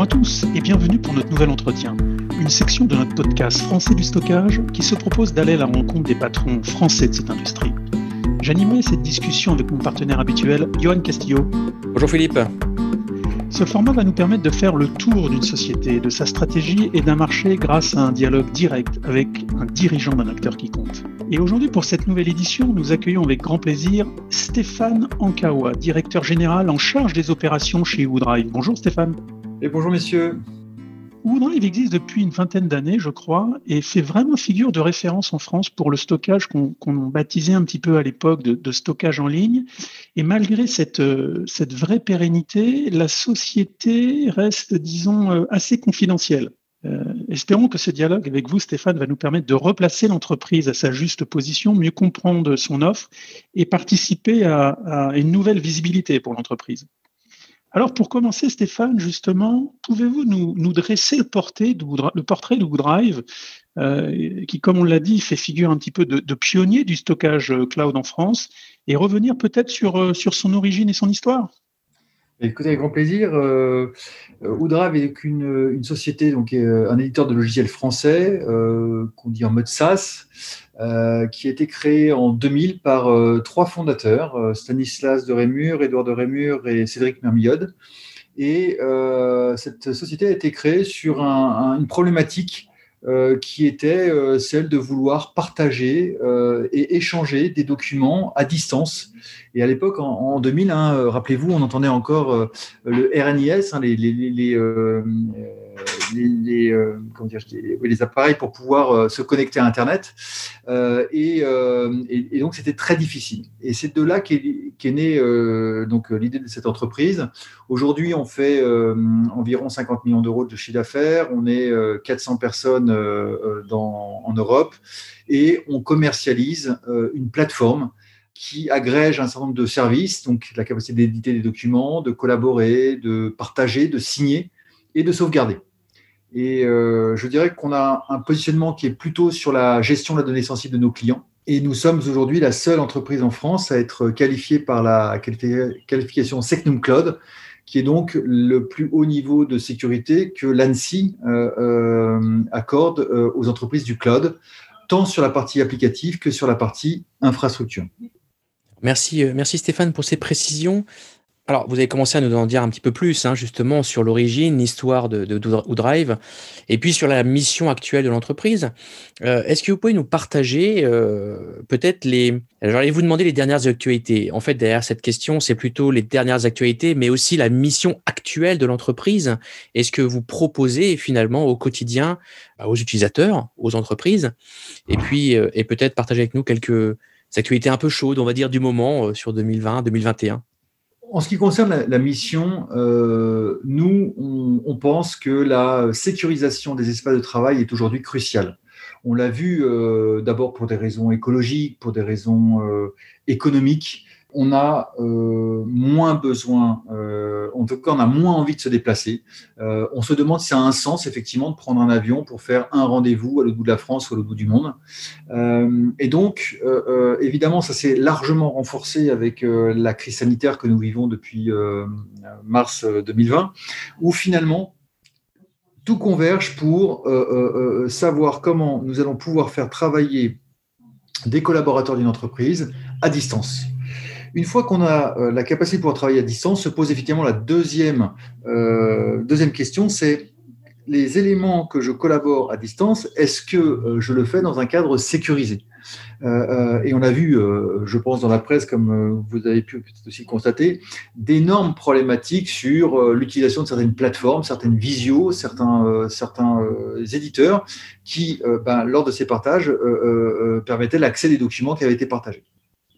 Bonjour à tous et bienvenue pour notre nouvel entretien, une section de notre podcast Français du stockage qui se propose d'aller à la rencontre des patrons français de cette industrie. J'animais cette discussion avec mon partenaire habituel, Johan Castillo. Bonjour Philippe. Ce format va nous permettre de faire le tour d'une société, de sa stratégie et d'un marché grâce à un dialogue direct avec un dirigeant d'un acteur qui compte. Et aujourd'hui, pour cette nouvelle édition, nous accueillons avec grand plaisir Stéphane Ankawa, directeur général en charge des opérations chez Woodrive. Bonjour Stéphane. Et bonjour messieurs. Woodrive existe depuis une vingtaine d'années, je crois, et fait vraiment figure de référence en France pour le stockage qu'on baptisait un petit peu à l'époque de, stockage en ligne. Et malgré cette, cette vraie pérennité, la société reste, disons, euh, assez confidentielle. Euh, espérons que ce dialogue avec vous, Stéphane, va nous permettre de replacer l'entreprise à sa juste position, mieux comprendre son offre et participer à une nouvelle visibilité pour l'entreprise. Alors pour commencer, Stéphane, justement, pouvez-vous nous, dresser le portrait de, le euh, qui, comme on l'a dit, fait figure un petit peu de, pionnier du stockage euh, cloud en France, et revenir peut-être sur, euh, sur son origine et son histoire? Écoutez, avec grand plaisir. Euh, est une, une, société, donc un éditeur de logiciels français, qu'on dit en mode SaaS, euh, qui a été créé en 2000 par euh, trois fondateurs, euh, Stanislas de Rémur, Édouard de Rémur et Cédric Mermiode. Et cette société a été créée sur une problématique qui était celle de vouloir partager et échanger des documents à distance. Et à l'époque, en, 2000, hein, rappelez-vous, on entendait encore le RNIS, hein, les, les les, euh, les, appareils pour pouvoir euh, se connecter à Internet. Euh, et, donc, c'était très difficile. Et c'est de là qu'est est née donc l'idée de cette entreprise. Aujourd'hui, on fait environ 50 millions d'euros de chiffre d'affaires. On est 400 personnes en Europe et on commercialise une plateforme qui agrège un certain nombre de services, donc la capacité d'éditer des documents, de collaborer, de partager, de signer et de sauvegarder. Et euh, je dirais qu'on a un positionnement qui est plutôt sur la gestion de la donnée sensible de nos clients. Et nous sommes aujourd'hui la seule entreprise en France à être qualifiée par la qualification Secnum Cloud, qui est donc le plus haut niveau de sécurité que l'ANSI euh, euh, accorde aux entreprises du cloud, tant sur la partie applicative que sur la partie infrastructure. Merci, merci Stéphane pour ces précisions. Alors, vous avez commencé à nous en dire un petit peu plus, hein, justement, sur l'origine, l'histoire de, de, et puis sur la mission actuelle de l'entreprise. Euh, est-ce que vous pouvez nous partager euh, peut-être les... J'allais vous demander les dernières actualités. En fait, derrière cette question, c'est plutôt les dernières actualités, mais aussi la mission actuelle de l'entreprise. Est-ce que vous proposez finalement au quotidien bah, aux utilisateurs, aux entreprises, et puis euh, et peut-être partager avec nous quelques actualités un peu chaudes, on va dire, du moment sur 2020-2021 en ce qui concerne la, mission, euh, nous, on, pense que la sécurisation des espaces de travail est aujourd'hui cruciale. On l'a vu euh, d'abord pour des raisons écologiques, pour des raisons euh, économiques, on a euh, moins besoin, euh, en tout cas, on a moins envie de se déplacer. Euh, on se demande si ça a un sens, effectivement, de prendre un avion pour faire un rendez-vous à l'autre bout de la France ou à l'autre bout du monde. et donc, évidemment, ça s'est largement renforcé avec la crise sanitaire que nous vivons depuis mars 2020, où finalement, tout converge pour savoir comment nous allons pouvoir faire travailler des collaborateurs d'une entreprise à distance. Une fois qu'on a euh, la capacité de pouvoir travailler à distance, se pose effectivement la deuxième, euh, deuxième question, c'est les éléments que je collabore à distance, est-ce que euh, je le fais dans un cadre sécurisé? Et on a vu, je pense dans la presse, comme vous avez pu peut-être aussi constater, d'énormes problématiques sur l'utilisation de certaines plateformes, certaines visios, certains, certains éditeurs qui, ben, lors de ces partages, permettaient l'accès des documents qui avaient été partagés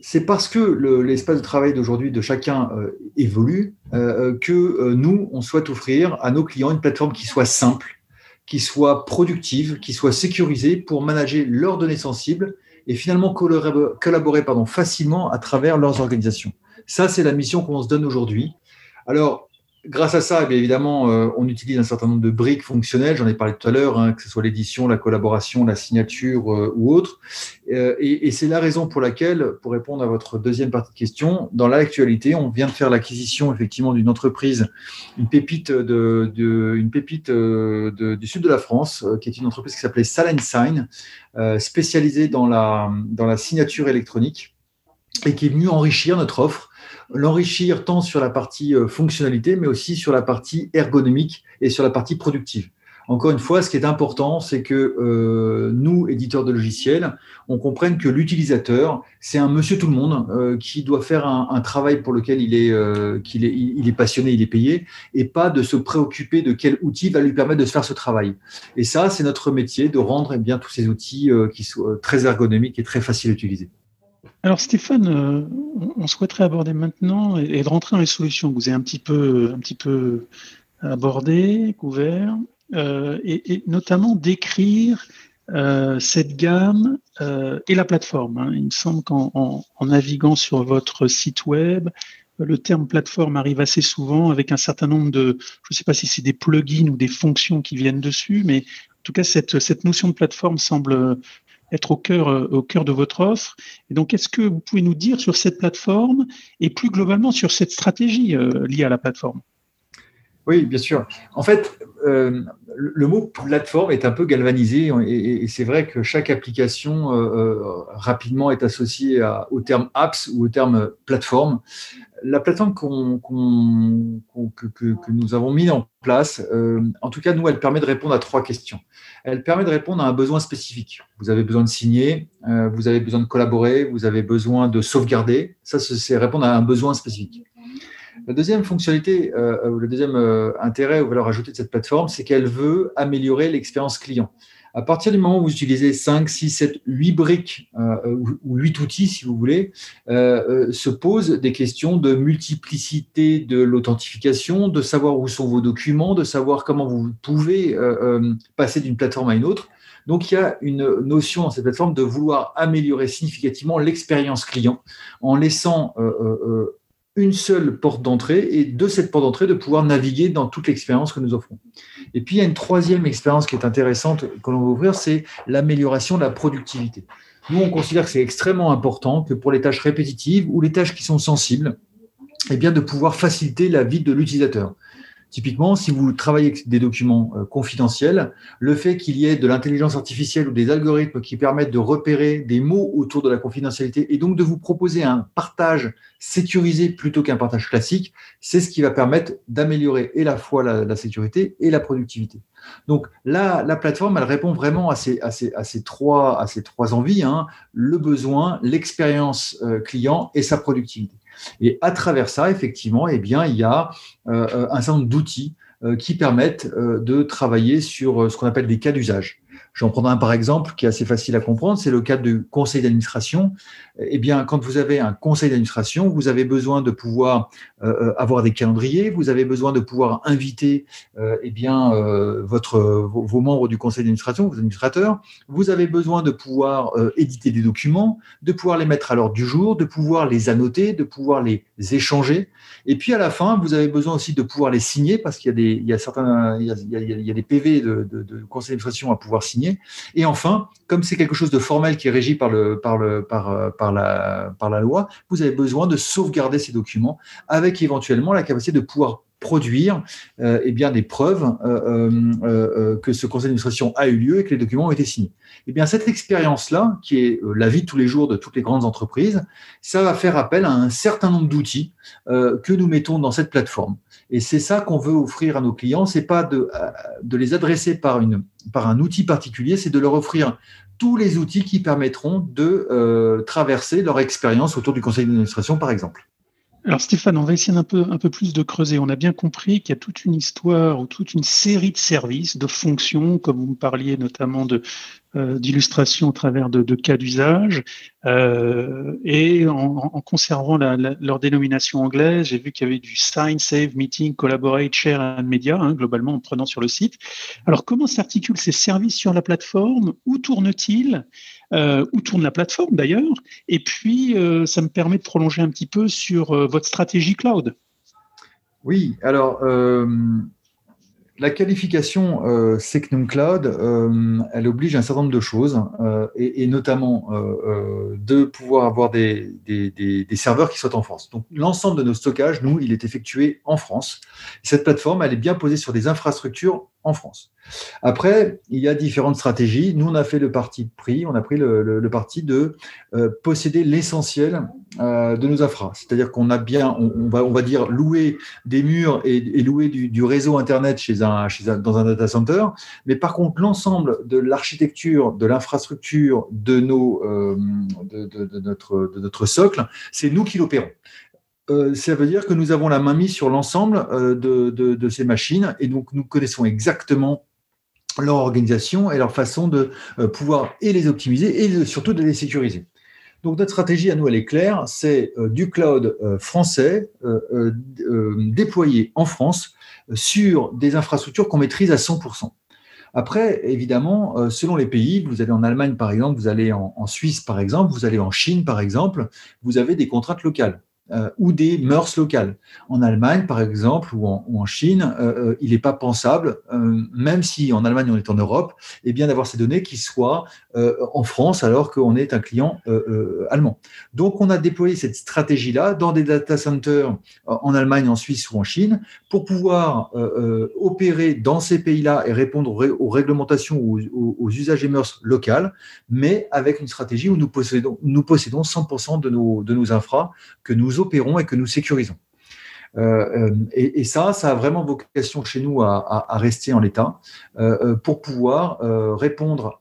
c'est parce que l'espace de travail d'aujourd'hui de chacun euh, évolue euh, que euh, nous, on souhaite offrir à nos clients une plateforme qui soit simple, qui soit productive, qui soit sécurisée pour manager leurs données sensibles et finalement collaborer, facilement à travers leurs organisations. Ça, c'est la mission qu'on se donne aujourd'hui. Alors, grâce à ça, eh évidemment, euh, on utilise un certain nombre de briques fonctionnelles. J'en ai parlé tout à l'heure, hein, que ce soit l'édition, la collaboration, la signature euh, ou autre. Euh, et, c'est la raison pour laquelle, pour répondre à votre deuxième partie de question, dans l'actualité, on vient de faire l'acquisition effectivement d'une entreprise, une pépite pépite du sud de la France, qui est une entreprise qui s'appelait Sal Sign, spécialisée dans la dans la signature électronique et qui est venue enrichir notre offre l'enrichir tant sur la partie euh, fonctionnalité, mais aussi sur la partie ergonomique et sur la partie productive. Encore une fois, ce qui est important, c'est que euh, nous, éditeurs de logiciels, on comprenne que l'utilisateur, c'est un monsieur tout le monde euh, qui doit faire un, travail pour lequel il est, qu'il est, il est passionné, il est payé, et pas de se préoccuper de quel outil va lui permettre de se faire ce travail. Et ça, c'est notre métier de rendre eh bien, tous ces outils qui soient très ergonomiques et très faciles à utiliser. Alors Stéphane, euh, on souhaiterait aborder maintenant et de rentrer dans les solutions que vous avez un petit peu, un petit peu abordées, couvert, euh, et, notamment décrire euh, cette gamme et la plateforme. Hein. Il me semble qu'en naviguant sur votre site web, le terme plateforme arrive assez souvent avec un certain nombre de, je ne sais pas si c'est des plugins ou des fonctions qui viennent dessus, mais en tout cas, cette notion de plateforme semble être au cœur, euh, au cœur de votre offre. Et donc, est-ce que vous pouvez nous dire sur cette plateforme et plus globalement sur cette stratégie euh, liée à la plateforme? Oui, bien sûr. En fait, euh, le mot plateforme est un peu galvanisé et, c'est vrai que chaque application rapidement est associée au terme apps ou au terme plateforme la plateforme que, nous avons mis en place, euh, en tout cas, nous, elle permet de répondre à trois questions. Elle permet de répondre à un besoin spécifique. Vous avez besoin de signer, euh, vous avez besoin de collaborer, vous avez besoin de sauvegarder. Ça, c'est répondre à un besoin spécifique. La deuxième fonctionnalité, euh, le deuxième intérêt ou valeur ajoutée de cette plateforme, c'est qu'elle veut améliorer l'expérience client. À partir du moment où vous utilisez 5, 6, 7, 8 briques euh, ou, 8 outils, si vous voulez, euh, euh, se posent des questions de multiplicité de l'authentification, de savoir où sont vos documents, de savoir comment vous pouvez passer d'une plateforme à une autre. Donc, il y a une notion dans cette plateforme de vouloir améliorer significativement l'expérience client en laissant une seule porte d'entrée et de cette porte d'entrée de pouvoir naviguer dans toute l'expérience que nous offrons. Et puis il y a une troisième expérience qui est intéressante que l'on va ouvrir, c'est l'amélioration de la productivité. Nous, on considère que c'est extrêmement important que pour les tâches répétitives ou les tâches qui sont sensibles, eh bien, de pouvoir faciliter la vie de l'utilisateur. Typiquement, si vous travaillez avec des documents euh, confidentiels, le fait qu'il y ait de l'intelligence artificielle ou des algorithmes qui permettent de repérer des mots autour de la confidentialité et donc de vous proposer un partage sécurisé plutôt qu'un partage classique, c'est ce qui va permettre d'améliorer et la fois la, sécurité et la productivité. Donc là, la plateforme, elle répond vraiment à ces, trois, à ces trois envies, hein, le besoin, l'expérience euh, client et sa productivité. Et à travers ça, effectivement, eh bien, il y a euh, un certain nombre d'outils euh, qui permettent euh, de travailler sur ce qu'on appelle des cas d'usage. J'en prendrai un par exemple qui est assez facile à comprendre, c'est le cas du conseil d'administration. Eh bien, quand vous avez un conseil d'administration, vous avez besoin de pouvoir euh, avoir des calendriers, vous avez besoin de pouvoir inviter euh, eh bien euh, votre vos, membres du conseil d'administration, vos administrateurs. Vous avez besoin de pouvoir éditer des documents, de pouvoir les mettre à l'ordre du jour, de pouvoir les annoter, de pouvoir les échanger. Et puis à la fin, vous avez besoin aussi de pouvoir les signer parce qu'il y a des des PV de, de, de conseil d'administration à pouvoir signer et enfin, comme c'est quelque chose de formel qui est régi euh, par, la, loi, vous avez besoin de sauvegarder ces documents avec éventuellement la capacité de pouvoir produire euh, eh des preuves euh, que ce conseil d'administration a eu lieu et que les documents ont été signés. Eh cette expérience-là, qui est la vie de tous les jours de toutes les grandes entreprises, ça va faire appel à un certain nombre d'outils que nous mettons dans cette plateforme. Et c'est ça qu'on veut offrir à nos clients, c'est pas de, de les adresser par une par un outil particulier, c'est de leur offrir tous les outils qui permettront de euh, traverser leur expérience autour du conseil d'administration, par exemple. Alors Stéphane, on va essayer un peu, un peu plus de creuser. On a bien compris qu'il y a toute une histoire ou toute une série de services, de fonctions, comme vous me parliez notamment de euh, d'illustration au travers de, cas d'usage, euh, et en, conservant leur dénomination anglaise, j'ai vu qu'il y avait du Sign, Save, Meeting, Collaborate, Share and Media, hein, globalement en prenant sur le site. Alors comment s'articulent ces services sur la plateforme? Où tournent-ils? Euh, Où tourne la plateforme d'ailleurs? Et puis, euh, ça me permet de prolonger un petit peu sur votre stratégie cloud. Oui, alors la qualification euh, Secnum Cloud, euh, elle oblige un certain nombre de choses, euh, et, notamment de pouvoir avoir des, des, serveurs qui soient en France. Donc l'ensemble de nos stockages, nous, il est effectué en France. Cette plateforme, elle est bien posée sur des infrastructures en France. Après, il y a différentes stratégies. Nous, on a fait le parti de prix, on a pris le, parti de euh, posséder l'essentiel euh, de nos infras. C'est-à-dire qu'on a bien, on, va, dire, louer des murs et, louer du, réseau Internet chez un, chez dans un data center. Mais par contre, l'ensemble de l'architecture, de l'infrastructure, de, euh, de, notre, de notre socle, c'est nous qui l'opérons. Euh, ça veut dire que nous avons la main mise sur l'ensemble euh, de, ces machines et donc nous connaissons exactement leur organisation et leur façon de euh, pouvoir et les optimiser et surtout de les sécuriser. Donc notre stratégie à nous, elle est claire, c'est du cloud français déployé en France sur des infrastructures qu'on maîtrise à 100%. Après, évidemment, selon les pays, vous allez en Allemagne par exemple, vous allez en Suisse par exemple, vous allez en Chine par exemple, vous avez des contraintes locales. Euh, ou des mœurs locales. En Allemagne, par exemple, ou en, Chine, euh, euh, il n'est pas pensable, même si en Allemagne on est en Europe, eh bien d'avoir ces données qui soient en France alors qu'on est un client allemand. Donc on a déployé cette stratégie-là dans des data centers en Allemagne, en Suisse ou en Chine pour pouvoir opérer dans ces pays-là et répondre aux, réglementations ou aux, usages et mœurs locales, mais avec une stratégie où nous possédons, nous possédons 100% de nos, de nos infras que nous opérons et que nous sécurisons. Euh, euh, et, ça, ça a vraiment vocation chez nous à, rester en l'état euh, pour pouvoir répondre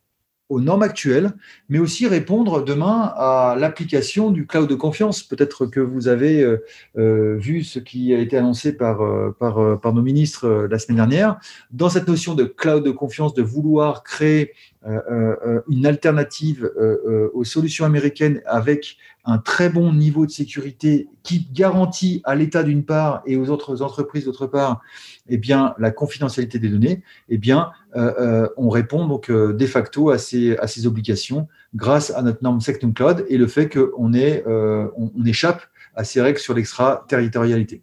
aux normes actuelles, mais aussi répondre demain à l'application du cloud de confiance. Peut-être que vous avez vu ce qui a été annoncé par, par nos ministres la semaine dernière. Dans cette notion de cloud de confiance, de vouloir créer une alternative aux solutions américaines avec un très bon niveau de sécurité qui garantit à l'État d'une part et aux autres entreprises d'autre part eh bien, la confidentialité des données, eh bien, euh, euh, on répond donc euh, de facto à ces, obligations grâce à notre norme Sectum Cloud et le fait qu'on on, on échappe à ces règles sur l'extraterritorialité.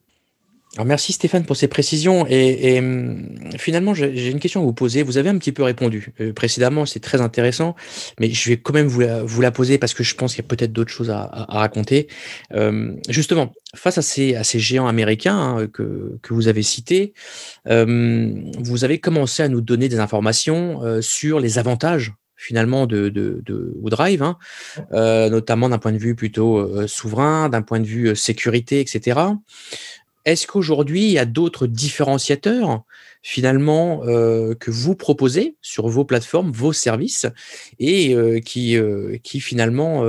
Alors merci Stéphane pour ces précisions. Et, hum, finalement, j'ai une question à vous poser. Vous avez un petit peu répondu euh, précédemment, c'est très intéressant, mais je vais quand même vous la, poser parce que je pense qu'il y a peut-être d'autres choses à, raconter. Hum, justement, face à ces, géants américains hein, que, vous avez cités, hum, vous avez commencé à nous donner des informations euh, sur les avantages finalement de Woodrive, hein, euh, notamment d'un point de vue plutôt souverain, d'un point de vue sécurité, etc. Est-ce qu'aujourd'hui, il y a d'autres différenciateurs finalement euh, que vous proposez sur vos plateformes, vos services, et euh, qui, euh, qui finalement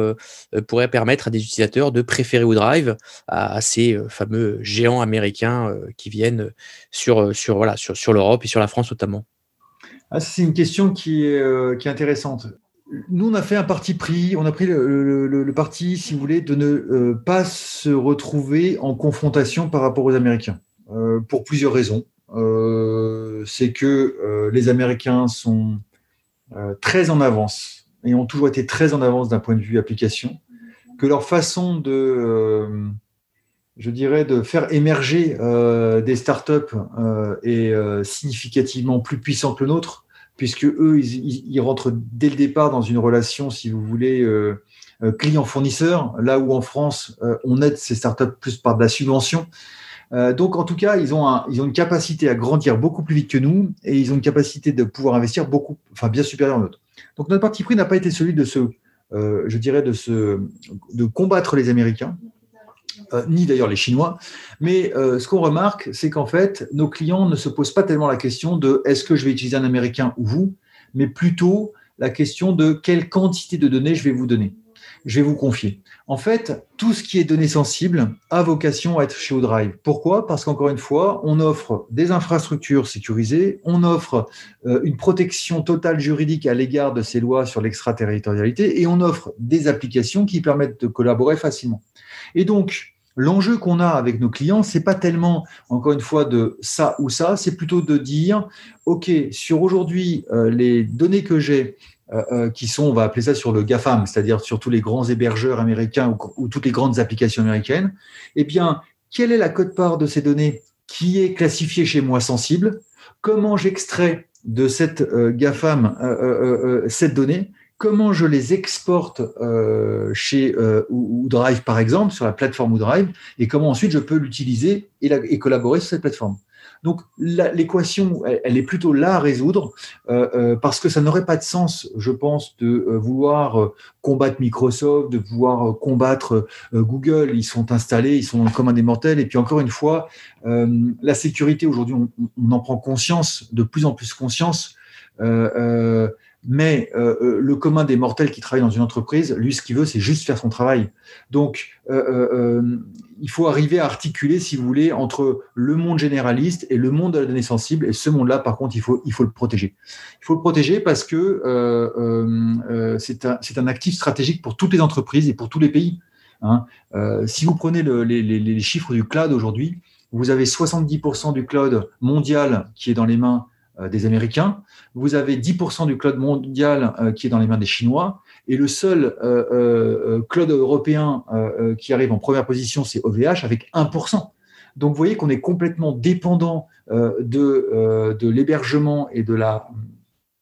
pourraient permettre à des utilisateurs de préférer OneDrive à, à ces fameux géants américains qui viennent sur, l'Europe et sur la France notamment? Ah, C'est une question qui est, qui est intéressante nous, on a fait un parti pris, on a pris le, parti, si vous voulez, de ne euh, pas se retrouver en confrontation par rapport aux Américains, euh, pour plusieurs raisons. Euh, c'est que les Américains sont très en avance et ont toujours été très en avance d'un point de vue application, que leur façon de, je dirais, de faire émerger des startups est significativement plus puissante que le nôtre puisque eux, ils, rentrent dès le départ dans une relation, si vous voulez, euh, euh, client-fournisseur, là où en France, euh, on aide ces startups plus par de la subvention. donc, en tout cas, ils ont, une capacité à grandir beaucoup plus vite que nous et ils ont une capacité de pouvoir investir beaucoup, enfin, bien supérieure à notre. Donc, notre parti pris n'a pas été celui de se, je dirais, de, combattre les Américains, ni d'ailleurs les Chinois. Mais euh, ce qu'on remarque, c'est qu'en fait, nos clients ne se posent pas tellement la question de est-ce que je vais utiliser un Américain ou vous, mais plutôt la question de quelle quantité de données je vais vous donner, je vais vous confier. En fait, tout ce qui est données sensibles a vocation à être chez ODrive. Pourquoi? Parce qu'encore une fois, on offre des infrastructures sécurisées, on offre euh, une protection totale juridique à l'égard de ces lois sur l'extraterritorialité et on offre des applications qui permettent de collaborer facilement. Et donc, L'enjeu qu'on a avec nos clients, c'est pas tellement, encore une fois, de ça ou ça, c'est plutôt de dire, OK, sur aujourd'hui, euh, les données que j'ai, euh, euh, qui sont, on va appeler ça sur le GAFAM, c'est-à-dire sur tous les grands hébergeurs américains ou, toutes les grandes applications américaines, eh bien, quelle est la cote-part de ces données qui est classifié chez moi sensible, comment j'extrais de cette GAFAM cette donnée, comment je les exporte chez Drive par exemple, sur la plateforme Drive, et comment ensuite je peux l'utiliser et, collaborer sur cette plateforme. Donc l'équation, elle, est plutôt là à résoudre euh, euh, parce que ça n'aurait pas de sens, je pense, de euh, vouloir combattre Microsoft, de vouloir combattre Google. Ils sont installés, ils sont comme des mortels. Et puis encore une fois, la sécurité aujourd'hui, on, en prend conscience, de plus en plus conscience mais euh, euh, le commun des mortels qui travaillent dans une entreprise, lui, ce qu'il veut, c'est juste faire son travail. Donc, euh, il faut arriver à articuler, si vous voulez, entre le monde généraliste et le monde de la donnée sensible. Et ce monde-là, par contre, il faut, il faut le protéger. Il faut le protéger parce que c'est un, un, actif stratégique pour toutes les entreprises et pour tous les pays. Hein. si vous prenez le, les, chiffres du cloud aujourd'hui, vous avez 70% du cloud mondial qui est dans les mains des Américains. Vous avez 10% du cloud mondial euh, qui est dans les mains des Chinois. Et le seul euh, cloud européen qui arrive en première position, c'est OVH avec 1%. Donc vous voyez qu'on est complètement dépendant de, de l'hébergement et de la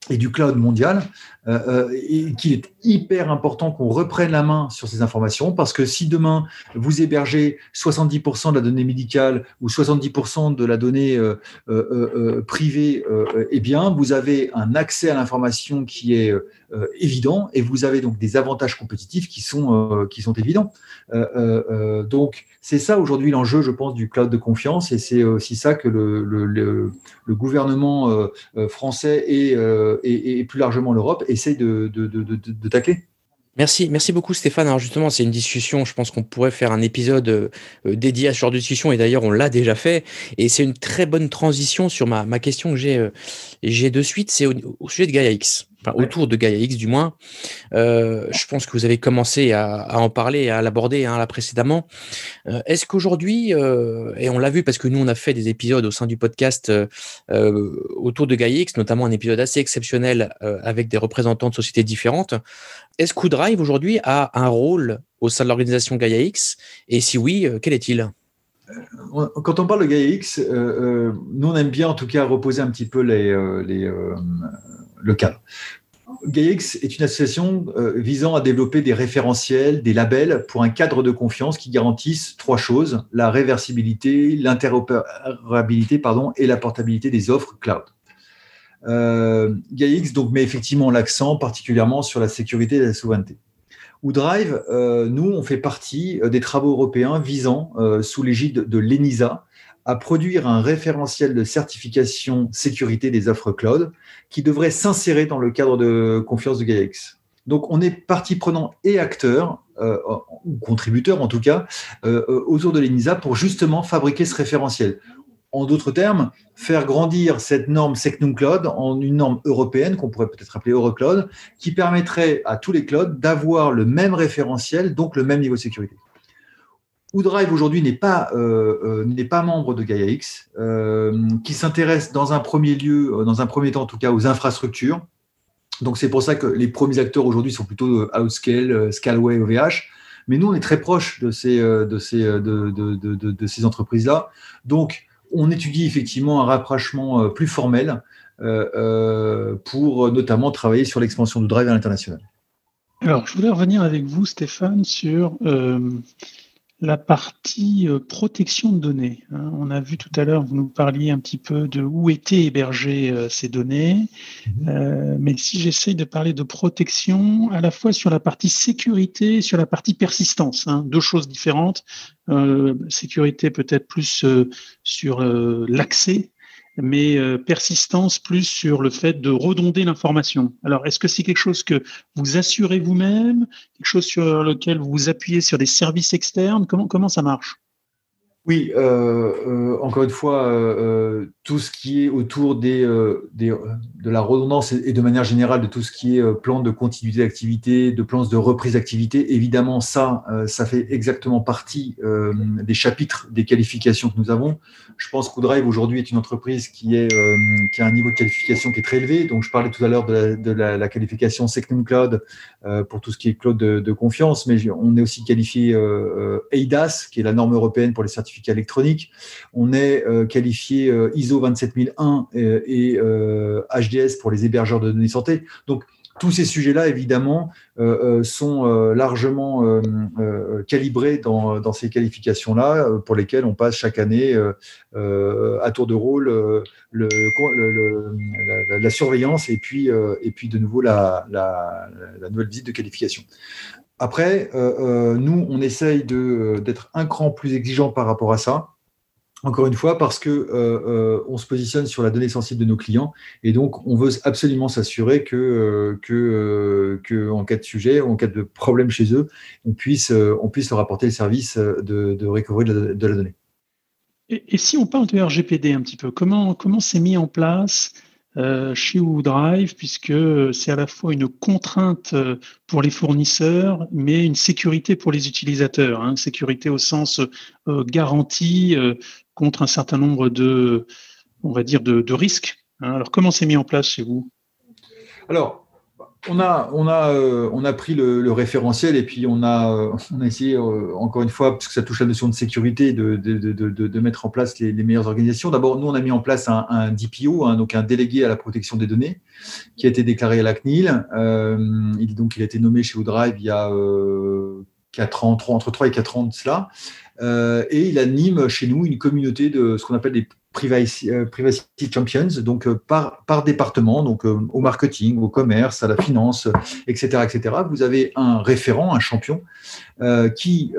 et du cloud mondial, euh, euh, et qu'il est hyper important qu'on reprenne la main sur ces informations, parce que si demain vous hébergez 70% de la donnée médicale ou 70% de la donnée euh, euh privée, eh bien, vous avez un accès à l'information qui est évident, et vous avez donc des avantages compétitifs qui sont, qui sont évidents. donc, c'est ça aujourd'hui l'enjeu, je pense, du cloud de confiance, et c'est aussi ça que le, le, le, le gouvernement français et et, plus largement l'Europe essaie de, tacler. Merci, merci beaucoup Stéphane. Alors justement, c'est une discussion, je pense qu'on pourrait faire un épisode euh, dédié à ce genre de discussion, et d'ailleurs on l'a déjà fait, et c'est une très bonne transition sur ma, question que j'ai euh, j'ai de suite, c'est au, au, sujet de Gaia X autour de Gaia X du moins. Euh, je pense que vous avez commencé à, en parler et à l'aborder hein, là précédemment. Euh, est-ce qu'aujourd'hui, euh, et on l'a vu parce que nous on a fait des épisodes au sein du podcast autour de Gaia X, notamment un épisode assez exceptionnel avec des représentants de sociétés différentes. Est-ce que Drive aujourd'hui a un rôle au sein de l'organisation Gaia X? Et si oui, quel est-il? Quand on parle de Gaia X, nous on aime bien en tout cas reposer un petit peu les, les, le. GaiaX est une association euh, visant à développer des référentiels, des labels pour un cadre de confiance qui garantissent trois choses la réversibilité, l'interopérabilité et la portabilité des offres cloud. Euh, donc, met effectivement l'accent particulièrement sur la sécurité et la souveraineté. Ou Drive, euh, nous, on fait partie des travaux européens visant, sous l'égide de l'ENISA, à produire un référentiel de certification sécurité des offres cloud qui devrait s'insérer dans le cadre de confiance de GaiaX. Donc, on est partie prenant et acteur, euh, ou contributeur en tout cas, euh, euh, autour de l'ENISA pour justement fabriquer ce référentiel. En d'autres termes, faire grandir cette norme Secnum Cloud en une norme européenne qu'on pourrait peut-être appeler Eurocloud, qui permettrait à tous les clouds d'avoir le même référentiel, donc le même niveau de sécurité. OuDrive aujourd'hui n'est pas, euh, euh, pas membre de GaiaX, euh, qui s'intéresse dans un premier lieu, dans un premier temps en tout cas, aux infrastructures. Donc c'est pour ça que les premiers acteurs aujourd'hui sont plutôt Outscale, Scalway, OVH. Mais nous, on est très proche de ces, de ces, de, de, ces entreprises-là. Donc, on étudie effectivement un rapprochement plus formel pour notamment travailler sur l'expansion de Drive à l'international. Alors, je voulais revenir avec vous, Stéphane, sur la partie euh, protection de données. Hein. On a vu tout à l'heure, vous nous parliez un petit peu de où étaient hébergées euh, ces données. Mhm. Euh, mais si j'essaye de parler de protection, à la fois sur la partie sécurité, sur la partie persistance, hein, deux choses différentes. sécurité peut-être plus sur l'accès mais euh, persistance plus sur le fait de redonder l'information. Alors, est-ce que c'est quelque chose que vous assurez vous-même, quelque chose sur lequel vous vous appuyez sur des services externes? Comment, comment ça marche? Oui, euh, euh, encore une fois, euh, tout ce qui est autour des, de la redondance et, de manière générale de tout ce qui est plan de continuité d'activité, de plans de reprise d'activité, évidemment, ça, ça fait exactement partie des chapitres des qualifications que nous avons. Je pense qu'Oudrive aujourd'hui est une entreprise qui, est, qui a un niveau de qualification qui est très élevé. Donc, je parlais tout à l'heure de, la, qualification Secnum Cloud pour tout ce qui est cloud de, de confiance, mais on est aussi qualifié EIDAS, qui est la norme européenne pour les certifications électronique. On est qualifié ISO 27001 et, et HDS pour les hébergeurs de données santé. Donc, tous ces sujets-là, évidemment, euh, euh, sont euh, largement calibrés dans, ces qualifications-là, pour lesquelles on passe chaque année à tour de rôle le, la, surveillance et puis, et puis de nouveau la, nouvelle visite de qualification. Après, nous, on essaye d'être un cran plus exigeant par rapport à ça. Encore une fois, parce que euh, euh, on se positionne sur la donnée sensible de nos clients et donc on veut absolument s'assurer que, euh, que, en cas de sujet en cas de problème chez eux, on puisse, on puisse leur apporter le service de, de recovery de la, donnée. Et, si on parle de RGPD un petit peu, comment comment c'est mis en place chez WooDrive, puisque c'est à la fois une contrainte pour les fournisseurs, mais une sécurité pour les utilisateurs, hein, sécurité au sens garantie contre un certain nombre de, on va dire, de, risques. Hein. Alors, comment c'est mis en place chez vous? Alors, on a, on a, euh, on a pris le, référentiel et puis on a, euh, on a essayé, euh, encore une fois, parce que ça touche la notion de sécurité, de, de, mettre en place les, meilleures organisations. D'abord, nous, on a mis en place un, DPO, hein, donc un délégué à la protection des données, qui a été déclaré à la CNIL. il, donc, il a été nommé chez Woodrive il y a 4 ans, entre 3 et 4 ans de cela. Euh, et il anime chez nous une communauté de ce qu'on appelle des privacy, euh, champions, donc euh, par, par département, donc au marketing, au commerce, à la finance, etc., etc. Vous avez un référent, un champion, qui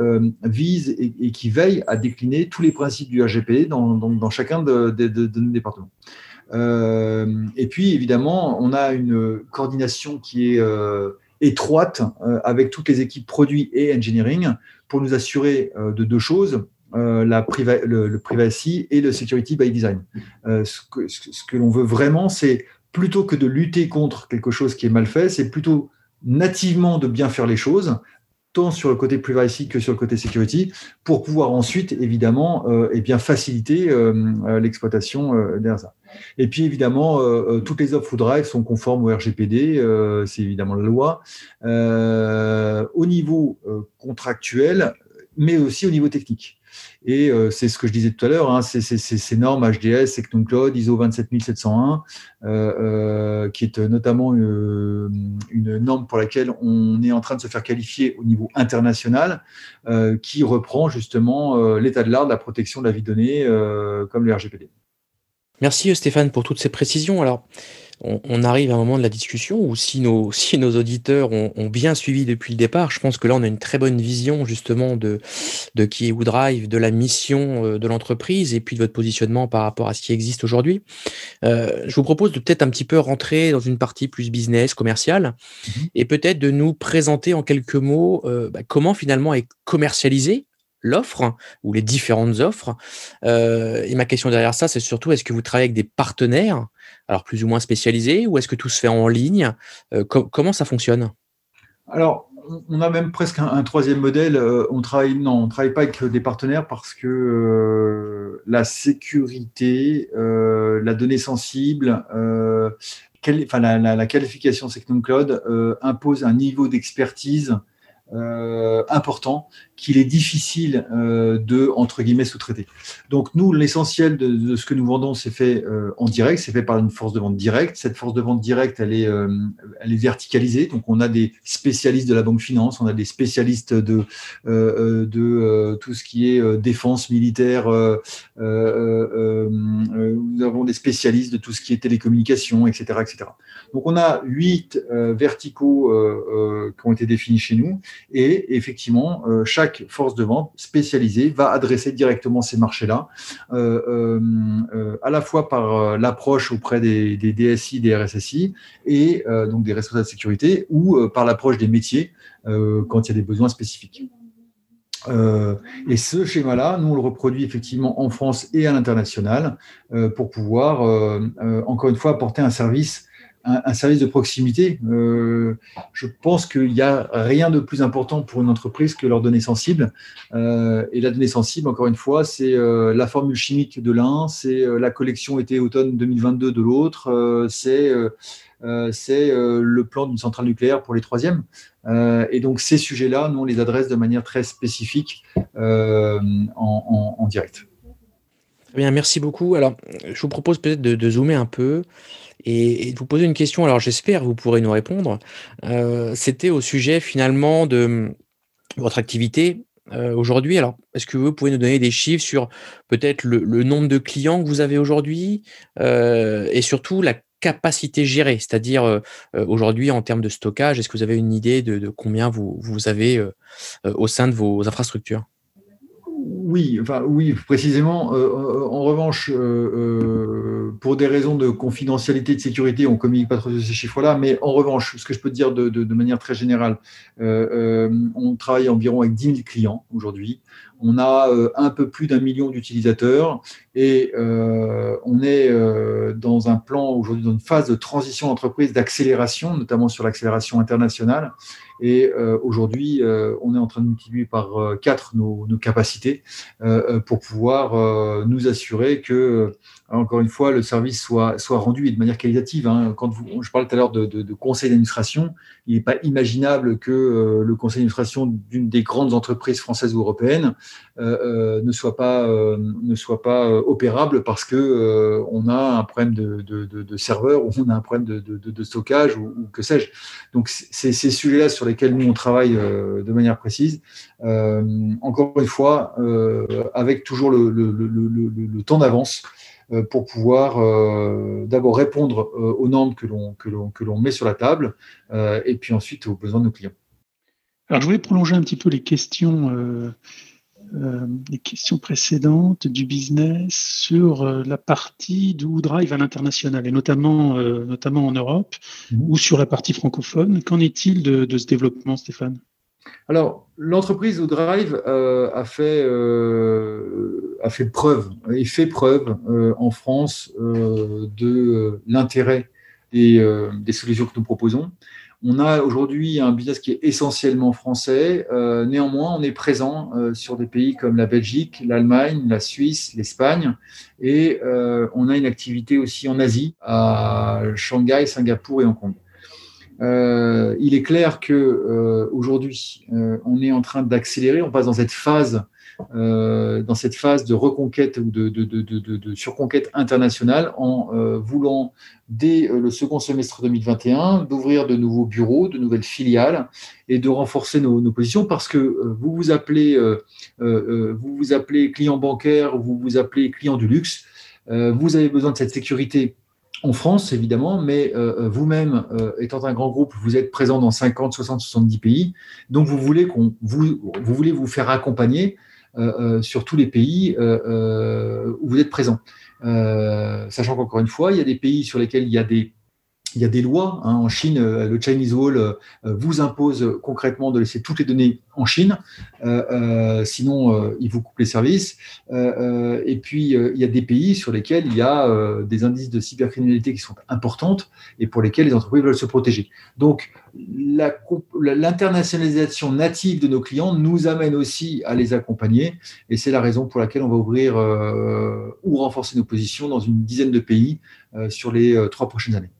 vise et, qui veille à décliner tous les principes du RGPD dans, dans, chacun de, nos départements. et puis, évidemment, on a une coordination qui est étroite avec toutes les équipes produits et engineering pour nous assurer euh, de deux choses. Euh, la le, privacy et le security by design. Euh, ce que, l'on veut vraiment, c'est plutôt que de lutter contre quelque chose qui est mal fait, c'est plutôt nativement de bien faire les choses, tant sur le côté privacy que sur le côté security, pour pouvoir ensuite, évidemment, euh, et bien faciliter l'exploitation derrière ça. Et puis, évidemment, toutes les offres Drive sont conformes au RGPD, c'est évidemment la loi. au niveau contractuel, mais aussi au niveau technique. Et euh, c'est ce que je disais tout à l'heure, hein, c'est ces normes HDS, Sectum Cloud, ISO 27701, euh, euh, qui est notamment une, norme pour laquelle on est en train de se faire qualifier au niveau international, qui reprend justement l'état de l'art de la protection de la vie donnée, comme le RGPD. Merci Stéphane pour toutes ces précisions. Alors, on, arrive à un moment de la discussion où si nos, si nos auditeurs ont, bien suivi depuis le départ, je pense que là, on a une très bonne vision justement de, de qui est WooDrive, de la mission euh, de l'entreprise et puis de votre positionnement par rapport à ce qui existe aujourd'hui. Euh, je vous propose de peut-être un petit peu rentrer dans une partie plus business, commerciale, mm-hmm. et peut-être de nous présenter en quelques mots euh, bah, comment finalement est commercialisé l'offre ou les différentes offres. et ma question derrière ça, c'est surtout est-ce que vous travaillez avec des partenaires alors plus ou moins spécialisé, ou est-ce que tout se fait en ligne? Euh, Comment ça fonctionne? Alors, on a même presque un, troisième modèle. Euh, on travaille, non, on travaille pas avec des partenaires parce que euh, la sécurité, la donnée sensible, la, qualification Secnum Cloud impose un niveau d'expertise important qu'il est difficile euh, de, entre guillemets, sous-traiter. Donc nous, l'essentiel de, ce que nous vendons, c'est fait euh, en direct, c'est fait par une force de vente directe. Cette force de vente directe, elle est, euh, elle est verticalisée. Donc on a des spécialistes de la banque finance, on a des spécialistes de, de tout ce qui est défense militaire, nous avons des spécialistes de tout ce qui est télécommunications, etc. etc. Donc on a huit verticaux qui ont été définis chez nous et effectivement, chaque force de vente spécialisée va adresser directement ces marchés-là, euh, euh, euh, à la fois par l'approche auprès des, DSI, des RSSI et donc des responsables de sécurité, ou par l'approche des métiers quand il y a des besoins spécifiques. et ce schéma-là, nous, on le reproduit effectivement en France et à l'international pour pouvoir, encore une fois, apporter un service un, service de proximité. Euh, je pense qu'il n'y a rien de plus important pour une entreprise que leurs données sensibles. Euh, et la donnée sensible, encore une fois, c'est euh, la formule chimique de l'un, c'est la collection été-automne 2022 de l'autre, c'est c'est le plan d'une centrale nucléaire pour les troisièmes. et donc ces sujets-là, nous, on les adresse de manière très spécifique en, direct. Très bien, merci beaucoup. Alors, je vous propose peut-être de, zoomer un peu et, de vous poser une question. Alors, j'espère que vous pourrez nous répondre. C'était au sujet finalement de votre activité euh, aujourd'hui. Alors, est-ce que vous pouvez nous donner des chiffres sur peut-être le, nombre de clients que vous avez aujourd'hui euh, et surtout la capacité gérée, c'est-à-dire euh, aujourd'hui en termes de stockage, est-ce que vous avez une idée de, combien vous, vous avez au sein de vos infrastructures? Oui, enfin oui, précisément. en revanche, pour des raisons de confidentialité, de sécurité, on ne communique pas trop sur ces chiffres-là. Mais en revanche, ce que je peux dire de, manière très générale, on travaille environ avec 10 000 clients aujourd'hui on a euh, un peu plus d'un million d'utilisateurs et euh, on est euh, dans un plan aujourd'hui, dans une phase de transition d'entreprise, d'accélération, notamment sur l'accélération internationale. Et aujourd'hui, on est en train de multiplier par quatre nos, capacités pour pouvoir nous assurer que, encore une fois, le service soit, rendu et de manière qualitative. Hein. Quand je parlais tout à l'heure de, conseil d'administration, il n'est pas imaginable que le conseil d'administration d'une des grandes entreprises françaises ou européennes ne soit pas, euh, ne opérable parce que on a un problème de, serveur ou on a un problème de, stockage ou, que sais-je. Donc, c'est ces sujets-là sur lesquels nous, on travaille de manière précise. encore une fois, avec toujours le, temps d'avance pour pouvoir d'abord répondre aux normes que l'on que l'on met sur la table et puis ensuite aux besoins de nos clients. Alors je voulais prolonger un petit peu les questions euh, les questions précédentes du business sur euh, la partie du Drive à l'international et notamment, euh, notamment en Europe mhm. ou sur la partie francophone. Qu'en est-il de, ce développement, Stéphane? Alors, l'entreprise Drive a, fait, a fait preuve et fait preuve en France de l'intérêt des, des, solutions que nous proposons. On a aujourd'hui un business qui est essentiellement français. Euh, néanmoins, on est présent euh, sur des pays comme la Belgique, l'Allemagne, la Suisse, l'Espagne, et euh, on a une activité aussi en Asie, à Shanghai, Singapour et Hong Kong. il est clair que aujourd'hui, on est en train d'accélérer. On passe dans cette phase euh, dans cette phase de reconquête ou de, surconquête internationale en euh, voulant, dès euh, le second semestre 2021, d'ouvrir de nouveaux bureaux, de nouvelles filiales et de renforcer nos, positions parce que vous vous appelez, vous vous appelez client bancaire, vous vous appelez client du luxe, vous avez besoin de cette sécurité en France, évidemment, mais vous-même, étant un grand groupe, vous êtes présent dans 50, 60, 70 pays. Donc, vous voulez, vous, faire accompagner sur tous les pays euh, où vous êtes présent. sachant qu'encore une fois, il y a des pays sur lesquels il y a des y a des lois. Hein. En Chine, euh, le Chinese Wall euh, vous impose concrètement de laisser toutes les données en Chine, euh, sinon il vous coupe les services. et puis, il y a des pays sur lesquels il y a des indices de cybercriminalité qui sont importantes et pour lesquels les entreprises veulent se protéger. Donc, l'internationalisation native de nos clients nous amène aussi à les accompagner et c'est la raison pour laquelle on va ouvrir ou renforcer nos positions dans une dizaine de pays sur les trois prochaines années.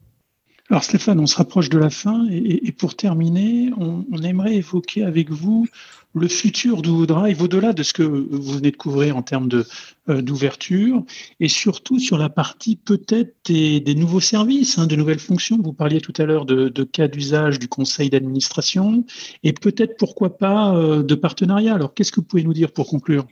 Alors Stéphane, on se rapproche de la fin et, pour terminer, on, aimerait évoquer avec vous le futur du Drive au-delà de ce que vous venez de couvrir en termes euh, d'ouverture et surtout sur la partie peut-être des, nouveaux services, hein, de nouvelles fonctions. Vous parliez tout à l'heure de, cas d'usage du conseil d'administration et peut-être pourquoi pas euh, de partenariat. Alors qu'est-ce que vous pouvez nous dire pour conclure?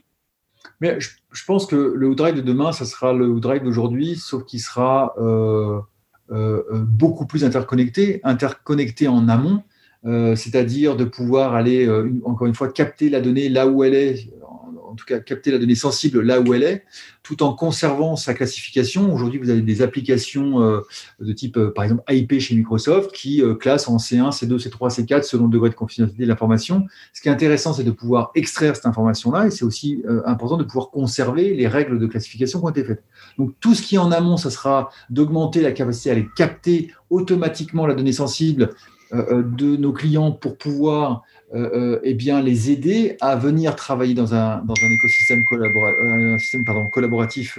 Mais je, pense que le Drive de demain, ça sera le Drive d'aujourd'hui, sauf qu'il sera euh, beaucoup plus interconnectés, interconnectés en amont, euh, c'est-à-dire de pouvoir aller, encore une fois, capter la donnée là où elle est, tout cas capter la donnée sensible là où elle est, tout en conservant sa classification. Aujourd'hui, vous avez des applications euh, de type, euh, par exemple, IP chez Microsoft qui euh, classent en C1, C2, C3, C4 selon le degré de confidentialité de l'information. Ce qui est intéressant, c'est de pouvoir extraire cette information-là et c'est aussi important de pouvoir conserver les règles de classification qui ont été faites. Donc, tout ce qui est en amont, ça sera d'augmenter la capacité à aller capter automatiquement la donnée sensible de nos clients pour pouvoir euh, euh, eh bien, les aider à venir travailler dans un, dans un écosystème euh, collaboratif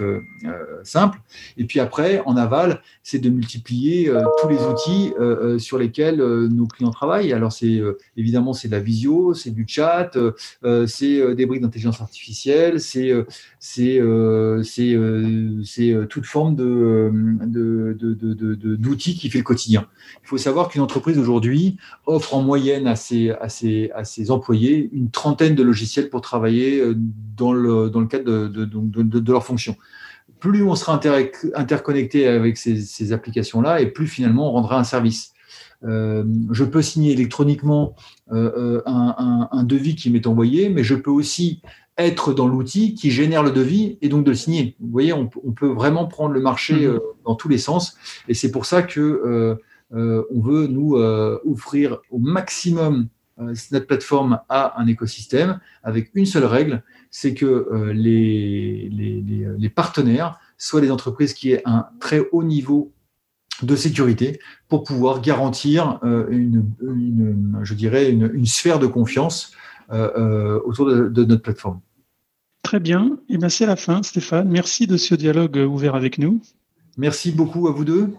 simple. Et puis après, en aval, c'est de multiplier tous les outils sur lesquels nos clients travaillent. Alors, c'est évidemment, c'est de la visio, c'est du chat, c'est des briques d'intelligence artificielle, c'est c'est c'est toute forme de, d'outils qui fait le quotidien. Il faut savoir qu'une entreprise aujourd'hui offre en moyenne à ses, à ses à ses employés une trentaine de logiciels pour travailler euh, dans le, dans le cadre de, de, de, de leur fonction. Plus on sera interconnecté avec ces, ces applications-là, et plus finalement on rendra un service. Euh, je peux signer électroniquement euh, un, un, un, devis qui m'est envoyé, mais je peux aussi être dans l'outil qui génère le devis et donc de le signer. Vous voyez, on, on peut vraiment prendre le marché mmh. dans tous les sens, et c'est pour ça que on veut nous offrir au maximum notre plateforme a un écosystème avec une seule règle, c'est que euh, les, les, partenaires soient des entreprises qui aient un très haut niveau de sécurité pour pouvoir garantir euh, une, je dirais, une, sphère de confiance autour de, notre plateforme. Très bien. Et eh bien c'est la fin, Stéphane. Merci de ce dialogue ouvert avec nous. Merci beaucoup à vous deux.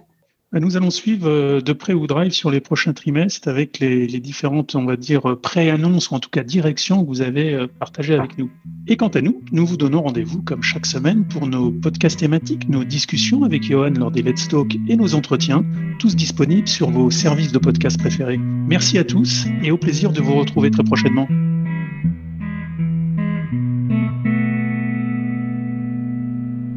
Bah, nous allons suivre euh, de près ou Drive sur les prochains trimestres avec les, différentes, on va dire, pré-annonces ou en tout cas directions que vous avez euh, partagées avec nous. Et quant à nous, nous vous donnons rendez-vous comme chaque semaine pour nos podcasts thématiques, nos discussions avec Johan lors des Let's Talk et nos entretiens, tous disponibles sur vos services de podcast préférés. Merci à tous et au plaisir de vous retrouver très prochainement.